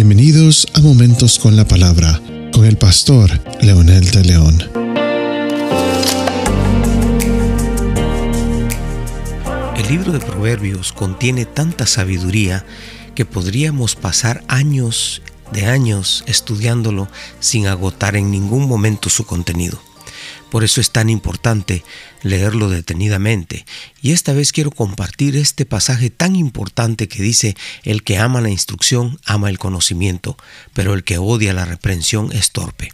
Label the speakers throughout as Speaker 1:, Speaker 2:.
Speaker 1: Bienvenidos a Momentos con la Palabra con el pastor Leonel de León.
Speaker 2: El libro de Proverbios contiene tanta sabiduría que podríamos pasar años de años estudiándolo sin agotar en ningún momento su contenido. Por eso es tan importante leerlo detenidamente. Y esta vez quiero compartir este pasaje tan importante que dice, el que ama la instrucción ama el conocimiento, pero el que odia la reprensión es torpe.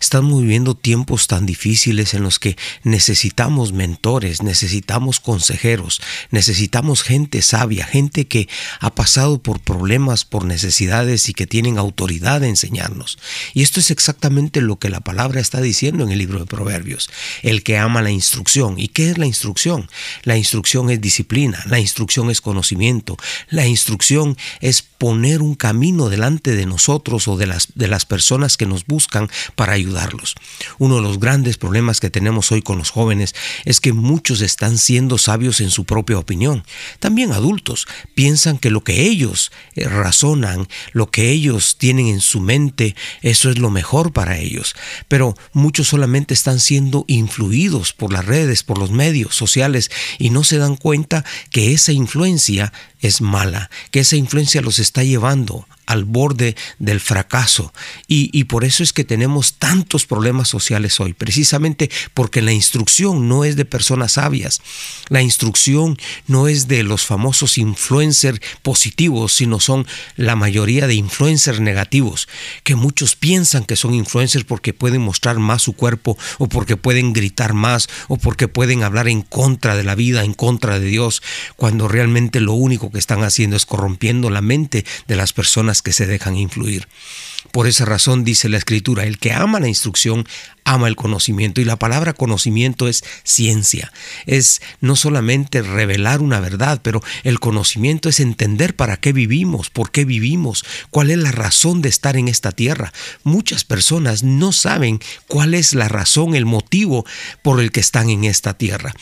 Speaker 2: Estamos viviendo tiempos tan difíciles en los que necesitamos mentores, necesitamos consejeros, necesitamos gente sabia, gente que ha pasado por problemas, por necesidades y que tienen autoridad de enseñarnos. Y esto es exactamente lo que la palabra está diciendo en el libro de Proverbios. El que ama la instrucción. ¿Y qué es la instrucción? La instrucción es disciplina, la instrucción es conocimiento, la instrucción es poner un camino delante de nosotros o de las, de las personas que nos buscan para ayudarlos. Uno de los grandes problemas que tenemos hoy con los jóvenes es que muchos están siendo sabios en su propia opinión. También adultos piensan que lo que ellos eh, razonan, lo que ellos tienen en su mente, eso es lo mejor para ellos. Pero muchos solamente están siendo influidos por las redes, por los medios sociales y no se dan cuenta que esa influencia es mala, que esa influencia los está llevando al borde del fracaso. Y, por eso es que tenemos tantos problemas sociales hoy, precisamente porque la instrucción no es de personas sabias, la instrucción no es de los famosos influencers positivos, sino son la mayoría de influencers negativos, que muchos piensan que son influencers porque pueden mostrar más su cuerpo o porque pueden gritar más o porque pueden hablar en contra de la vida, en contra de Dios, cuando realmente lo único que están haciendo es corrompiendo la mente de las que se dejan influir. Por esa razón dice la escritura, el que ama la instrucción ama el conocimiento y la palabra conocimiento es ciencia, es no solamente revelar una verdad, pero el conocimiento es entender para qué vivimos, por qué vivimos, cuál es la razón de estar en esta tierra. Muchas personas no saben cuál es la razón, el motivo por el que están en esta tierra.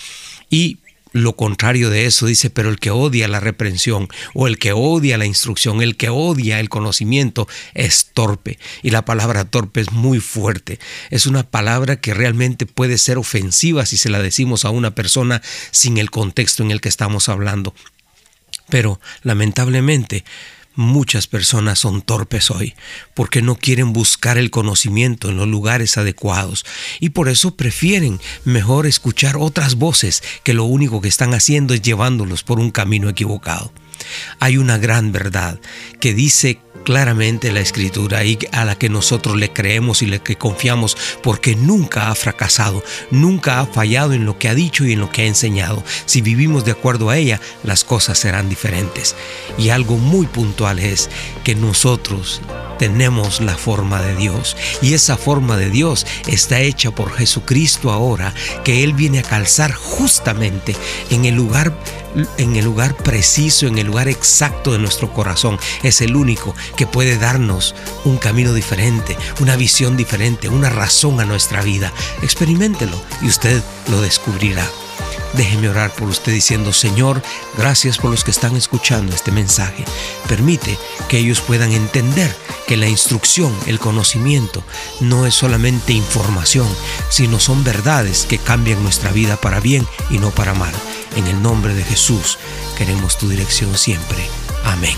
Speaker 2: Y lo contrario de eso dice, pero el que odia la reprensión o el que odia la instrucción, el que odia el conocimiento es torpe. Y la palabra torpe es muy fuerte. Es una palabra que realmente puede ser ofensiva si se la decimos a una persona sin el contexto en el que estamos hablando. Pero lamentablemente Muchas personas son torpes hoy porque no quieren buscar el conocimiento en los lugares adecuados y por eso prefieren mejor escuchar otras voces que lo único que están haciendo es llevándolos por un camino equivocado. Hay una gran verdad que dice claramente la escritura y a la que nosotros le creemos y le que confiamos porque nunca ha fracasado, nunca ha fallado en lo que ha dicho y en lo que ha enseñado. Si vivimos de acuerdo a ella, las cosas serán diferentes. Y algo muy puntual es que nosotros tenemos la forma de Dios y esa forma de Dios está hecha por Jesucristo ahora que Él viene a calzar justamente en el lugar en el lugar preciso, en el lugar exacto de nuestro corazón. Es el único que puede darnos un camino diferente, una visión diferente, una razón a nuestra vida. Experimentelo y usted lo descubrirá. Déjeme orar por usted diciendo, Señor, gracias por los que están escuchando este mensaje. Permite que ellos puedan entender que la instrucción, el conocimiento, no es solamente información, sino son verdades que cambian nuestra vida para bien y no para mal. En el nombre de Jesús queremos tu dirección siempre. Amén.